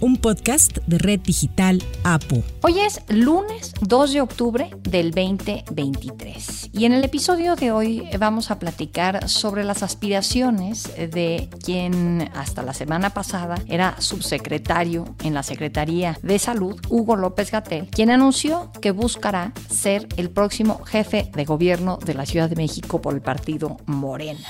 un podcast de Red Digital APO. Hoy es lunes 2 de octubre del 2023 y en el episodio de hoy vamos a platicar sobre las aspiraciones de quien hasta la semana pasada era subsecretario en la Secretaría de Salud, Hugo López Gatel, quien anunció que buscará ser el próximo jefe de gobierno de la Ciudad de México por el partido Morena.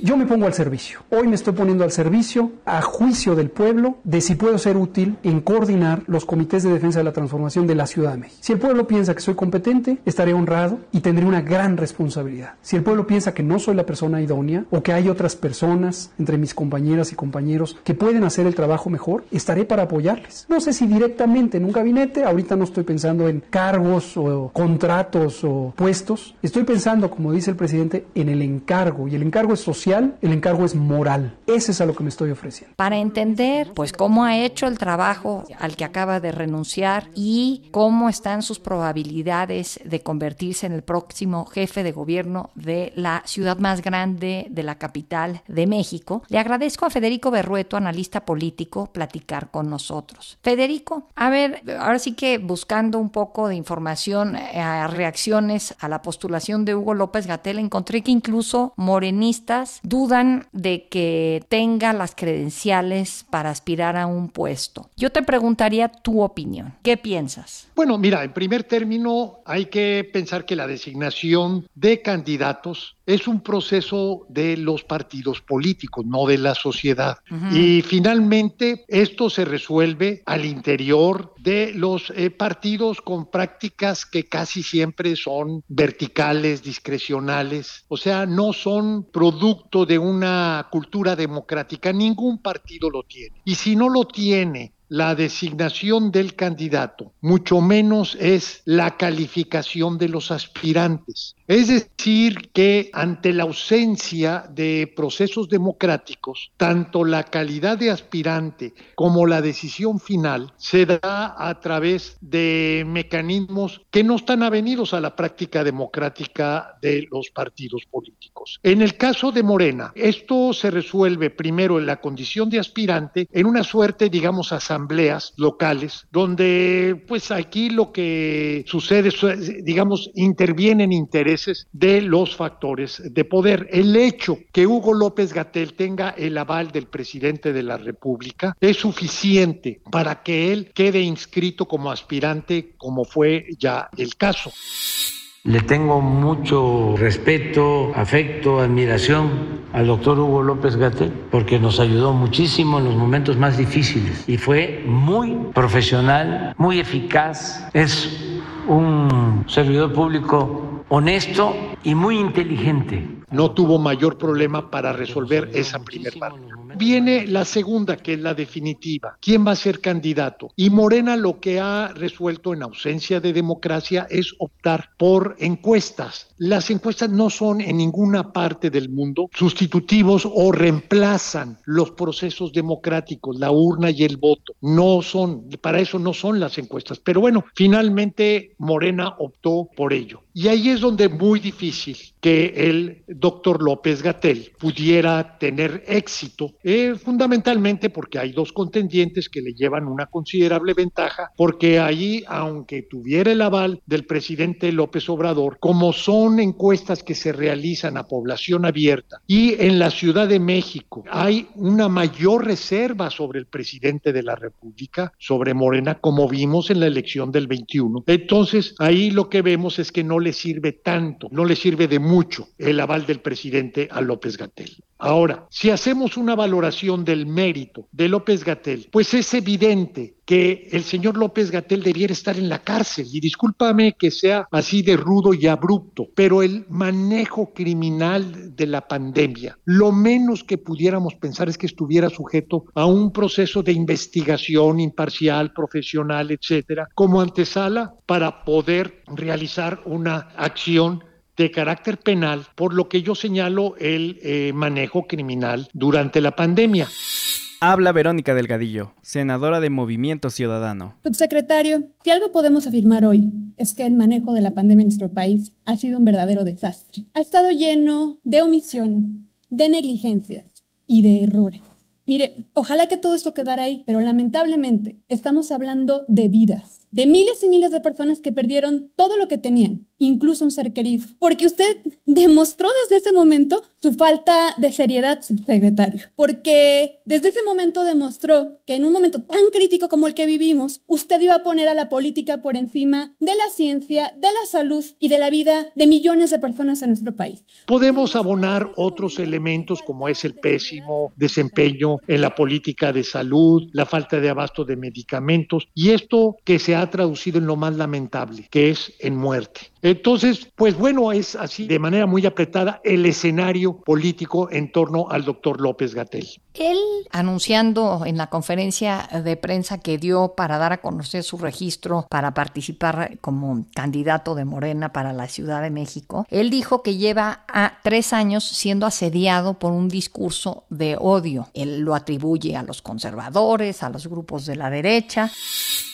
Yo me pongo al servicio. Hoy me estoy poniendo al servicio, a juicio del pueblo, de si puedo ser útil en coordinar los comités de defensa de la transformación de la Ciudad de México. Si el pueblo piensa que soy competente, estaré honrado y tendré una gran responsabilidad. Si el pueblo piensa que no soy la persona idónea o que hay otras personas entre mis compañeras y compañeros que pueden hacer el trabajo mejor, estaré para apoyarles. No sé si directamente en un gabinete, ahorita no estoy pensando en cargos o contratos o puestos, estoy pensando, como dice el presidente, en el encargo y el encargo es social el encargo es moral. Ese es a lo que me estoy ofreciendo. Para entender, pues, cómo ha hecho el trabajo al que acaba de renunciar y cómo están sus probabilidades de convertirse en el próximo jefe de gobierno de la ciudad más grande de la capital de México, le agradezco a Federico Berrueto, analista político, platicar con nosotros. Federico, a ver, ahora sí que buscando un poco de información, eh, reacciones a la postulación de Hugo López Gatel, encontré que incluso morenistas dudan de que tenga las credenciales para aspirar a un puesto. Yo te preguntaría tu opinión. ¿Qué piensas? Bueno, mira, en primer término hay que pensar que la designación de candidatos es un proceso de los partidos políticos, no de la sociedad. Y finalmente esto se resuelve al interior de los eh, partidos con prácticas que casi siempre son verticales, discrecionales, o sea, no son producto de una cultura democrática, ningún partido lo tiene. Y si no lo tiene la designación del candidato, mucho menos es la calificación de los aspirantes. Es decir, que ante la ausencia de procesos democráticos, tanto la calidad de aspirante como la decisión final se da a través de mecanismos que no están avenidos a la práctica democrática de los partidos políticos. En el caso de Morena, esto se resuelve primero en la condición de aspirante en una suerte, digamos, asamblea asambleas locales, donde pues aquí lo que sucede, digamos, intervienen intereses de los factores de poder. El hecho que Hugo López Gatel tenga el aval del presidente de la República es suficiente para que él quede inscrito como aspirante, como fue ya el caso. Le tengo mucho respeto, afecto, admiración al doctor Hugo López Gatel porque nos ayudó muchísimo en los momentos más difíciles y fue muy profesional, muy eficaz. Es un servidor público honesto y muy inteligente. No tuvo mayor problema para resolver esa primera parte. Viene la segunda, que es la definitiva. ¿Quién va a ser candidato? Y Morena lo que ha resuelto en ausencia de democracia es optar por encuestas. Las encuestas no son en ninguna parte del mundo sustitutivos o reemplazan los procesos democráticos, la urna y el voto. No son, para eso no son las encuestas. Pero bueno, finalmente Morena optó por ello. Y ahí es donde es muy difícil que el doctor López Gatel pudiera tener éxito, eh, fundamentalmente porque hay dos contendientes que le llevan una considerable ventaja, porque ahí, aunque tuviera el aval del presidente López Obrador, como son encuestas que se realizan a población abierta y en la Ciudad de México hay una mayor reserva sobre el presidente de la República, sobre Morena, como vimos en la elección del 21. Entonces, ahí lo que vemos es que no le sirve tanto, no le sirve de mucho el aval del presidente a López Gatel. Ahora, si hacemos una valoración del mérito de López Gatel, pues es evidente que el señor López Gatel debiera estar en la cárcel. Y discúlpame que sea así de rudo y abrupto, pero el manejo criminal de la pandemia, lo menos que pudiéramos pensar es que estuviera sujeto a un proceso de investigación imparcial, profesional, etcétera, como antesala para poder realizar una acción de carácter penal por lo que yo señalo el eh, manejo criminal durante la pandemia. Habla Verónica Delgadillo, senadora de Movimiento Ciudadano. Subsecretario, si algo podemos afirmar hoy es que el manejo de la pandemia en nuestro país ha sido un verdadero desastre. Ha estado lleno de omisión, de negligencias y de errores. Mire, ojalá que todo esto quedara ahí, pero lamentablemente estamos hablando de vidas, de miles y miles de personas que perdieron todo lo que tenían, incluso un ser querido, porque usted demostró desde ese momento su falta de seriedad, secretario, porque desde ese momento demostró que en un momento tan crítico como el que vivimos, usted iba a poner a la política por encima de la ciencia, de la salud y de la vida de millones de personas en nuestro país. Podemos abonar otros elementos como es el pésimo desempeño en la política de salud, la falta de abasto de medicamentos y esto que se ha traducido en lo más lamentable, que es en muerte. Entonces, pues bueno, es así de manera muy apretada el escenario político en torno al doctor López Gatel. Él, anunciando en la conferencia de prensa que dio para dar a conocer su registro para participar como candidato de Morena para la Ciudad de México, él dijo que lleva a tres años siendo asediado por un discurso de odio. Él lo atribuye a los conservadores, a los grupos de la derecha.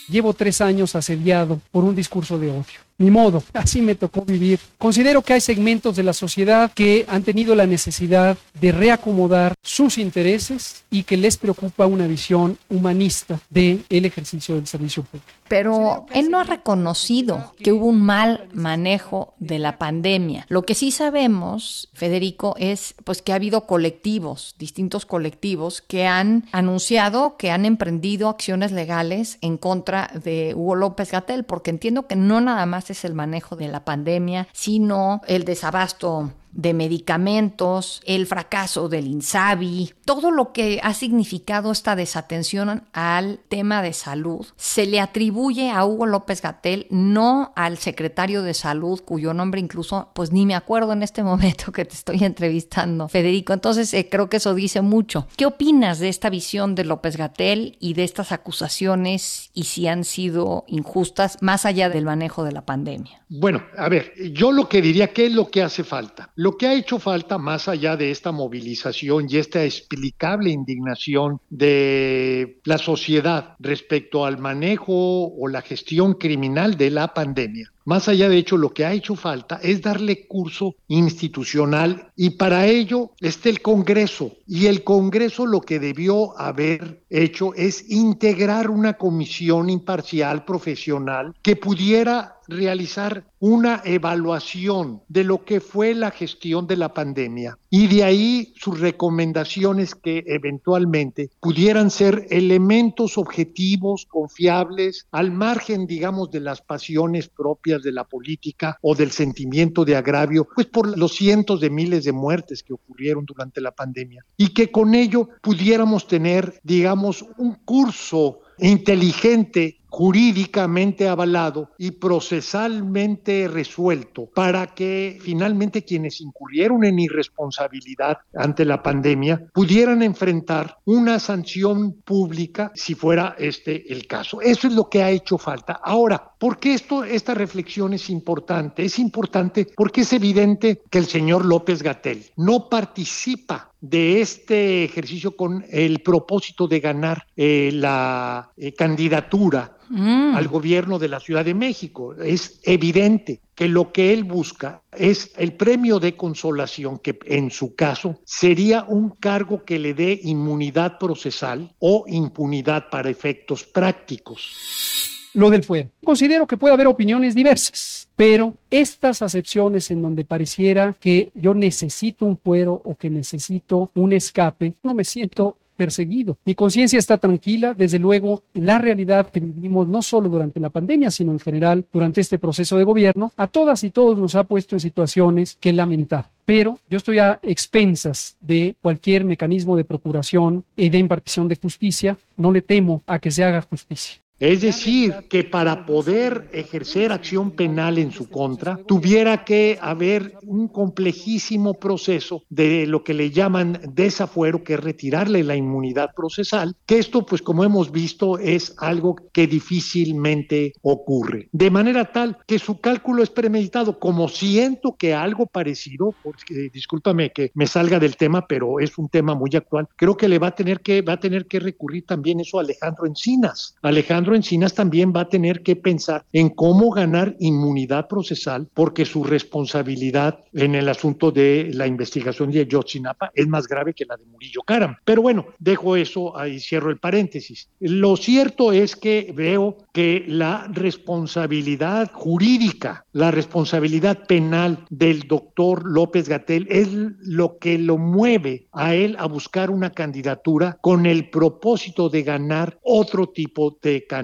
Llevo tres años asediado por un discurso de odio. Ni modo, así me tocó vivir. Considero que hay segmentos de la sociedad que han tenido la necesidad de reacomodar sus intereses y que les preocupa una visión humanista del ejercicio del servicio público. Pero él no ha reconocido que hubo un mal manejo de la pandemia. Lo que sí sabemos, Federico, es pues que ha habido colectivos, distintos colectivos que han anunciado que han emprendido acciones legales en contra de Hugo López Gatel, porque entiendo que no nada más es el manejo de la pandemia, sino el desabasto de medicamentos, el fracaso del INSABI, todo lo que ha significado esta desatención al tema de salud, se le atribuye a Hugo López Gatel, no al secretario de salud, cuyo nombre incluso, pues ni me acuerdo en este momento que te estoy entrevistando, Federico. Entonces, eh, creo que eso dice mucho. ¿Qué opinas de esta visión de López Gatel y de estas acusaciones y si han sido injustas más allá del manejo de la pandemia? Bueno, a ver, yo lo que diría, ¿qué es lo que hace falta? Lo que ha hecho falta, más allá de esta movilización y esta explicable indignación de la sociedad respecto al manejo o la gestión criminal de la pandemia, más allá de hecho, lo que ha hecho falta es darle curso institucional y para ello está el Congreso. Y el Congreso lo que debió haber hecho es integrar una comisión imparcial, profesional, que pudiera realizar una evaluación de lo que fue la gestión de la pandemia y de ahí sus recomendaciones que eventualmente pudieran ser elementos objetivos, confiables, al margen, digamos, de las pasiones propias de la política o del sentimiento de agravio, pues por los cientos de miles de muertes que ocurrieron durante la pandemia. Y que con ello pudiéramos tener, digamos, un curso inteligente jurídicamente avalado y procesalmente resuelto para que finalmente quienes incurrieron en irresponsabilidad ante la pandemia pudieran enfrentar una sanción pública si fuera este el caso. Eso es lo que ha hecho falta. Ahora, ¿por qué esto, esta reflexión es importante? Es importante porque es evidente que el señor López Gatel no participa de este ejercicio con el propósito de ganar eh, la eh, candidatura Mm. al gobierno de la Ciudad de México. Es evidente que lo que él busca es el premio de consolación, que en su caso sería un cargo que le dé inmunidad procesal o impunidad para efectos prácticos. Lo del fuero. Considero que puede haber opiniones diversas, pero estas acepciones en donde pareciera que yo necesito un fuero o que necesito un escape, no me siento perseguido. Mi conciencia está tranquila, desde luego, la realidad que vivimos no solo durante la pandemia, sino en general durante este proceso de gobierno, a todas y todos nos ha puesto en situaciones que lamentar. Pero yo estoy a expensas de cualquier mecanismo de procuración y de impartición de justicia. No le temo a que se haga justicia. Es decir, que para poder ejercer acción penal en su contra, tuviera que haber un complejísimo proceso de lo que le llaman desafuero, que es retirarle la inmunidad procesal, que esto, pues como hemos visto, es algo que difícilmente ocurre. De manera tal que su cálculo es premeditado, como siento que algo parecido, porque discúlpame que me salga del tema, pero es un tema muy actual, creo que le va a tener que, va a tener que recurrir también eso a Alejandro Encinas. Alejandro Encinas también va a tener que pensar en cómo ganar inmunidad procesal, porque su responsabilidad en el asunto de la investigación de Ayotzinapa es más grave que la de Murillo Karam. Pero bueno, dejo eso ahí, cierro el paréntesis. Lo cierto es que veo que la responsabilidad jurídica, la responsabilidad penal del doctor López Gatel es lo que lo mueve a él a buscar una candidatura con el propósito de ganar otro tipo de candidatura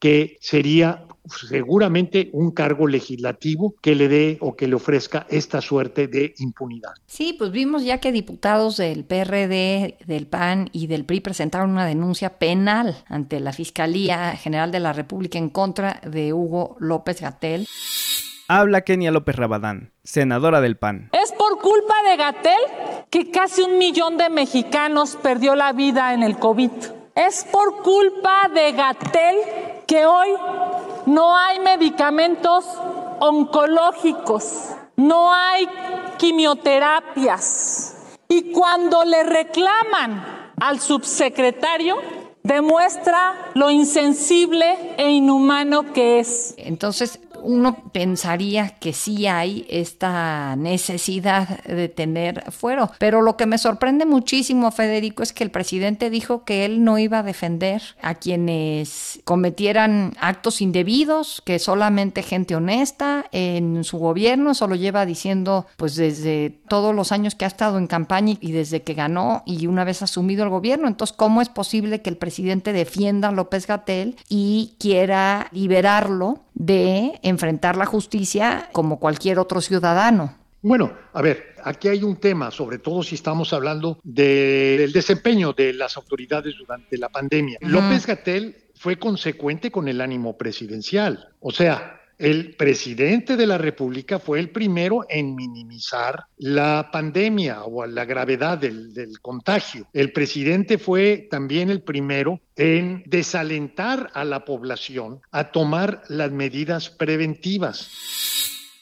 que sería seguramente un cargo legislativo que le dé o que le ofrezca esta suerte de impunidad. Sí, pues vimos ya que diputados del PRD, del PAN y del PRI presentaron una denuncia penal ante la Fiscalía General de la República en contra de Hugo López Gatel. Habla Kenia López Rabadán, senadora del PAN. Es por culpa de Gatel que casi un millón de mexicanos perdió la vida en el COVID. Es por culpa de Gatel que hoy no hay medicamentos oncológicos, no hay quimioterapias. Y cuando le reclaman al subsecretario, demuestra lo insensible e inhumano que es. Entonces, uno pensaría que sí hay esta necesidad de tener fuero. Pero lo que me sorprende muchísimo, Federico, es que el presidente dijo que él no iba a defender a quienes cometieran actos indebidos, que solamente gente honesta en su gobierno, eso lo lleva diciendo pues desde todos los años que ha estado en campaña y desde que ganó y una vez asumido el gobierno. Entonces, ¿cómo es posible que el presidente defienda a López Gatel y quiera liberarlo de enfrentar la justicia como cualquier otro ciudadano. Bueno, a ver, aquí hay un tema, sobre todo si estamos hablando del desempeño de las autoridades durante la pandemia. López Gatel fue consecuente con el ánimo presidencial. O sea, el presidente de la República fue el primero en minimizar la pandemia o la gravedad del, del, contagio. El presidente fue también el primero en desalentar a la población a tomar las medidas preventivas.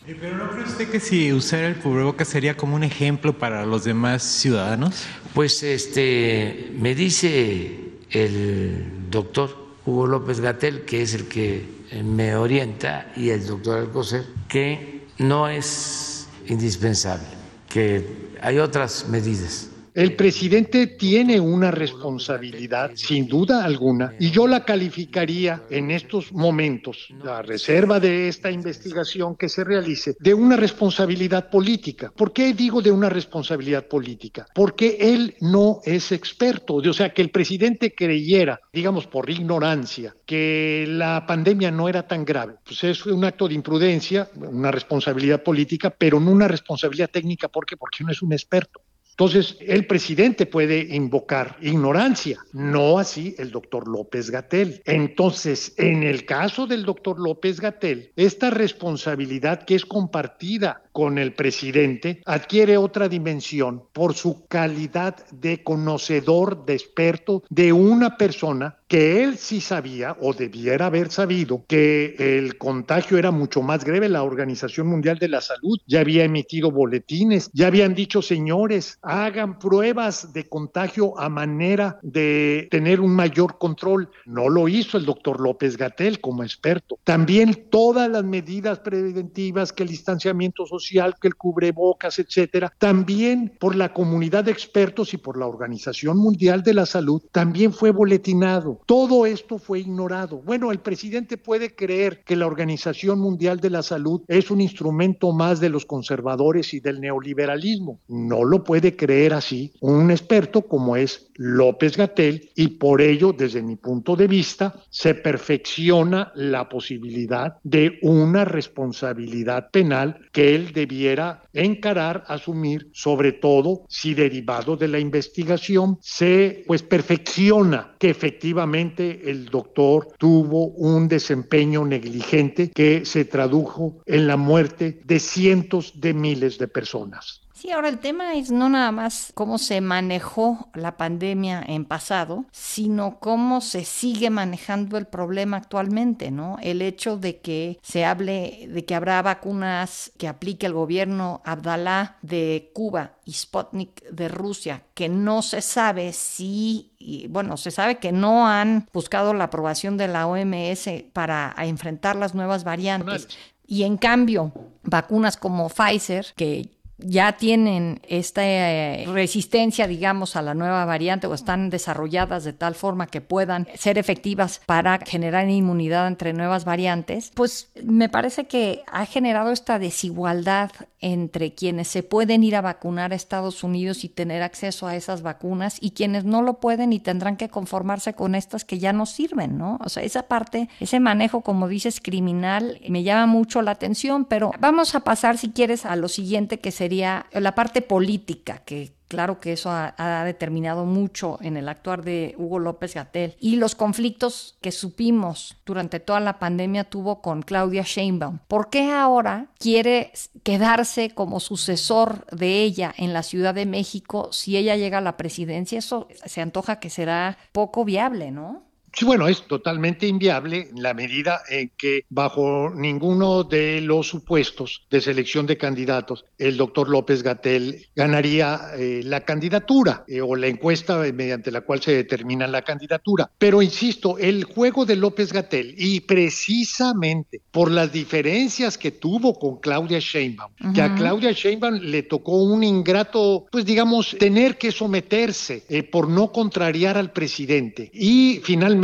Pero ¿no cree usted que si usar el cubrebocas sería como un ejemplo para los demás ciudadanos? Pues este me dice el doctor Hugo López Gatel, que es el que me orienta y el doctor Alcocer que no es indispensable, que hay otras medidas el presidente tiene una responsabilidad, sin duda alguna, y yo la calificaría en estos momentos, la reserva de esta investigación que se realice, de una responsabilidad política. ¿Por qué digo de una responsabilidad política? Porque él no es experto, o sea, que el presidente creyera, digamos por ignorancia, que la pandemia no era tan grave. Pues es un acto de imprudencia, una responsabilidad política, pero no una responsabilidad técnica. ¿Por qué? Porque no es un experto. Entonces, el presidente puede invocar ignorancia, no así el doctor López Gatel. Entonces, en el caso del doctor López Gatel, esta responsabilidad que es compartida con el presidente adquiere otra dimensión por su calidad de conocedor, de experto, de una persona que él sí sabía o debiera haber sabido que el contagio era mucho más grave. La Organización Mundial de la Salud ya había emitido boletines, ya habían dicho, señores, hagan pruebas de contagio a manera de tener un mayor control. No lo hizo el doctor López Gatel como experto. También todas las medidas preventivas, que el distanciamiento social, que el cubrebocas, etcétera, también por la comunidad de expertos y por la Organización Mundial de la Salud, también fue boletinado. Todo esto fue ignorado. Bueno, el presidente puede creer que la Organización Mundial de la Salud es un instrumento más de los conservadores y del neoliberalismo. No lo puede creer así un experto como es López Gatel y por ello, desde mi punto de vista, se perfecciona la posibilidad de una responsabilidad penal que él debiera encarar, asumir, sobre todo si derivado de la investigación se pues perfecciona que efectivamente el doctor tuvo un desempeño negligente que se tradujo en la muerte de cientos de miles de personas. Sí, ahora el tema es no nada más cómo se manejó la pandemia en pasado, sino cómo se sigue manejando el problema actualmente, ¿no? El hecho de que se hable de que habrá vacunas que aplique el gobierno Abdalá de Cuba y Sputnik de Rusia, que no se sabe si, bueno, se sabe que no han buscado la aprobación de la OMS para enfrentar las nuevas variantes. Y en cambio, vacunas como Pfizer, que ya tienen esta eh, resistencia, digamos, a la nueva variante o están desarrolladas de tal forma que puedan ser efectivas para generar inmunidad entre nuevas variantes, pues me parece que ha generado esta desigualdad entre quienes se pueden ir a vacunar a Estados Unidos y tener acceso a esas vacunas y quienes no lo pueden y tendrán que conformarse con estas que ya no sirven, ¿no? O sea, esa parte, ese manejo, como dices, criminal, me llama mucho la atención, pero vamos a pasar, si quieres, a lo siguiente que sería la parte política, que claro que eso ha, determinado mucho en el actuar de Hugo López Gatel y los conflictos que supimos durante toda la pandemia tuvo con Claudia Sheinbaum. ¿Por qué ahora quiere quedarse como sucesor de ella en la Ciudad de México si ella llega a la presidencia? Eso se antoja que será poco viable, ¿no? Sí, bueno, es totalmente inviable en la medida en que bajo ninguno de los supuestos de selección de candidatos el doctor López Gatel ganaría eh, la candidatura eh, o la encuesta mediante la cual se determina la candidatura. Pero insisto, el juego de López Gatel y precisamente por las diferencias que tuvo con Claudia Sheinbaum, que a Claudia Sheinbaum le tocó un ingrato, pues digamos, tener que someterse eh, por no contrariar al presidente y finalmente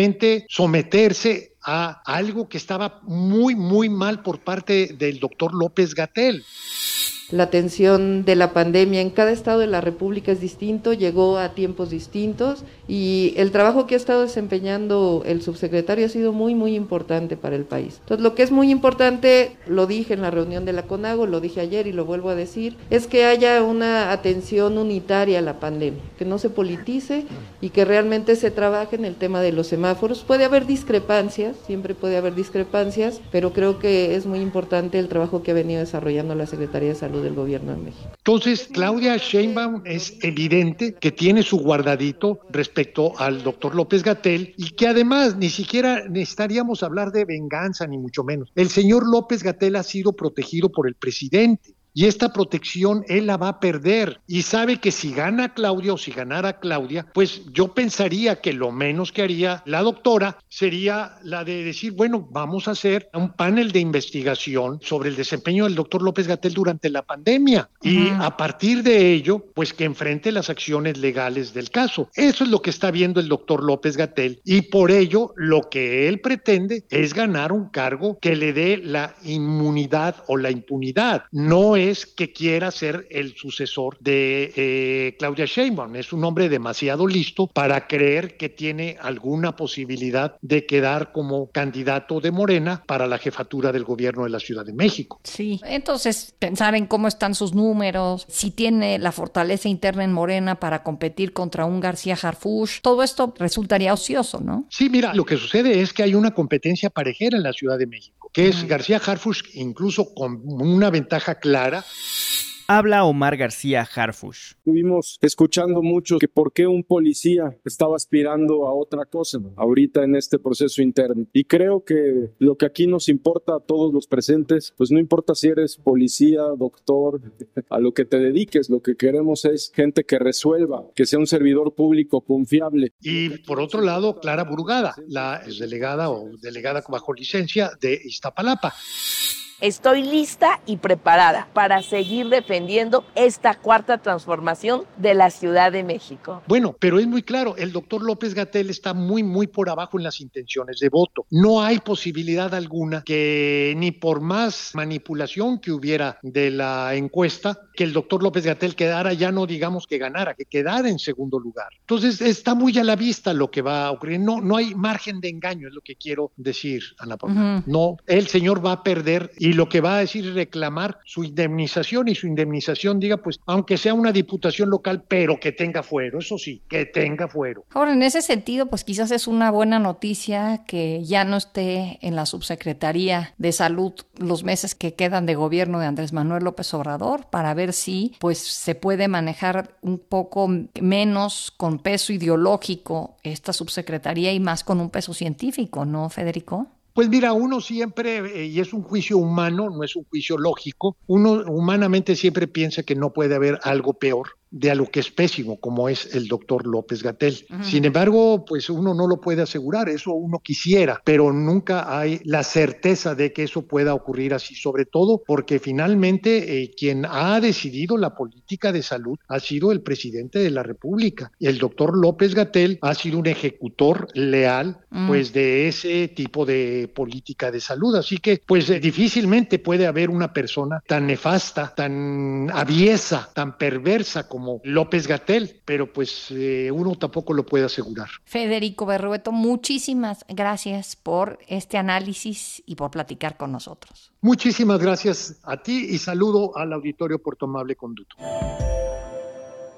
someterse a algo que estaba muy, muy mal por parte del doctor López Gatel. La atención de la pandemia en cada estado de la República es distinto, llegó a tiempos distintos y el trabajo que ha estado desempeñando el subsecretario ha sido muy, muy importante para el país. Entonces, lo que es muy importante, lo dije en la reunión de la CONAGO, lo dije ayer y lo vuelvo a decir, es que haya una atención unitaria a la pandemia, que no se politice y que realmente se trabaje en el tema de los semáforos. Puede haber discrepancias, siempre puede haber discrepancias, pero creo que es muy importante el trabajo que ha venido desarrollando la Secretaría de Salud del gobierno de México. Entonces, Claudia Sheinbaum es evidente que tiene su guardadito respecto al doctor López Gatel y que además ni siquiera necesitaríamos hablar de venganza, ni mucho menos. El señor López Gatel ha sido protegido por el presidente y esta protección él la va a perder y sabe que si gana Claudia o si ganara Claudia, pues yo pensaría que lo menos que haría la doctora sería la de decir, bueno, vamos a hacer un panel de investigación sobre el desempeño del doctor López Gatel durante la pandemia y a partir de ello, pues que enfrente las acciones legales del caso. Eso es lo que está viendo el doctor López Gatel y por ello lo que él pretende es ganar un cargo que le dé la inmunidad o la impunidad. No es que quiera ser el sucesor de eh, Claudia Sheinbaum. Es un hombre demasiado listo para creer que tiene alguna posibilidad de quedar como candidato de Morena para la jefatura del gobierno de la Ciudad de México. Sí, entonces pensar en cómo están sus números, si tiene la fortaleza interna en Morena para competir contra un García Harfush, todo esto resultaría ocioso, ¿no? Sí, mira, lo que sucede es que hay una competencia parejera en la Ciudad de México, que es García Harfush incluso con una ventaja clara Habla Omar García Harfush. Estuvimos escuchando mucho que por qué un policía estaba aspirando a otra cosa ahorita en este proceso interno. Y creo que lo que aquí nos importa a todos los presentes, pues no importa si eres policía, doctor, a lo que te dediques, lo que queremos es gente que resuelva, que sea un servidor público confiable. Y por otro lado, Clara Burgada, la delegada o delegada bajo licencia de Iztapalapa. Estoy lista y preparada para seguir defendiendo esta cuarta transformación de la Ciudad de México. Bueno, pero es muy claro, el doctor López Gatel está muy, muy por abajo en las intenciones de voto. No hay posibilidad alguna que ni por más manipulación que hubiera de la encuesta, que el doctor López Gatel quedara ya no digamos que ganara, que quedara en segundo lugar. Entonces está muy a la vista lo que va a ocurrir. No, no hay margen de engaño, es lo que quiero decir, Ana Paula. No, el señor va a perder y lo que va a decir es reclamar su indemnización y su indemnización diga, pues, aunque sea una diputación local, pero que tenga fuero, eso sí, que tenga fuero. Ahora, en ese sentido, pues quizás es una buena noticia que ya no esté en la subsecretaría de salud los meses que quedan de gobierno de Andrés Manuel López Obrador para ver si pues se puede manejar un poco menos con peso ideológico esta subsecretaría y más con un peso científico, ¿no, Federico? Pues mira, uno siempre, eh, y es un juicio humano, no es un juicio lógico, uno humanamente siempre piensa que no puede haber algo peor de a lo que es pésimo, como es el doctor López Gatel. Sin embargo, pues uno no lo puede asegurar, eso uno quisiera, pero nunca hay la certeza de que eso pueda ocurrir así, sobre todo porque finalmente eh, quien ha decidido la política de salud ha sido el presidente de la República. El doctor López Gatel ha sido un ejecutor leal, pues, de ese tipo de política de salud. Así que, pues, eh, difícilmente puede haber una persona tan nefasta, tan aviesa, tan perversa como López Gatel, pero pues eh, uno tampoco lo puede asegurar. Federico Berrueto, muchísimas gracias por este análisis y por platicar con nosotros. Muchísimas gracias a ti y saludo al auditorio por tu amable conducto.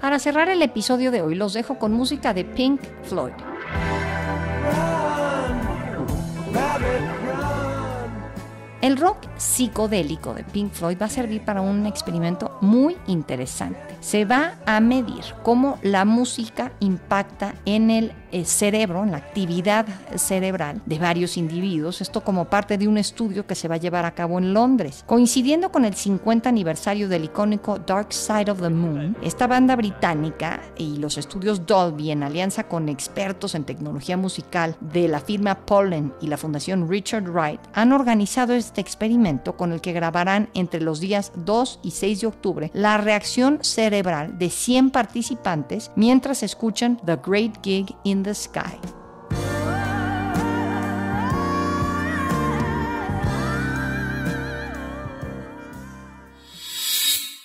Para cerrar el episodio de hoy los dejo con música de Pink Floyd. El rock psicodélico de Pink Floyd va a servir para un experimento muy interesante. Se va a medir cómo la música impacta en el eh, cerebro, en la actividad cerebral de varios individuos, esto como parte de un estudio que se va a llevar a cabo en Londres. Coincidiendo con el 50 aniversario del icónico Dark Side of the Moon, esta banda británica y los estudios Dolby en alianza con expertos en tecnología musical de la firma Pollen y la Fundación Richard Wright han organizado este experimento con el que grabarán entre los días 2 y 6 de octubre la reacción cerebral de 100 participantes mientras escuchan The Great Gig in the Sky.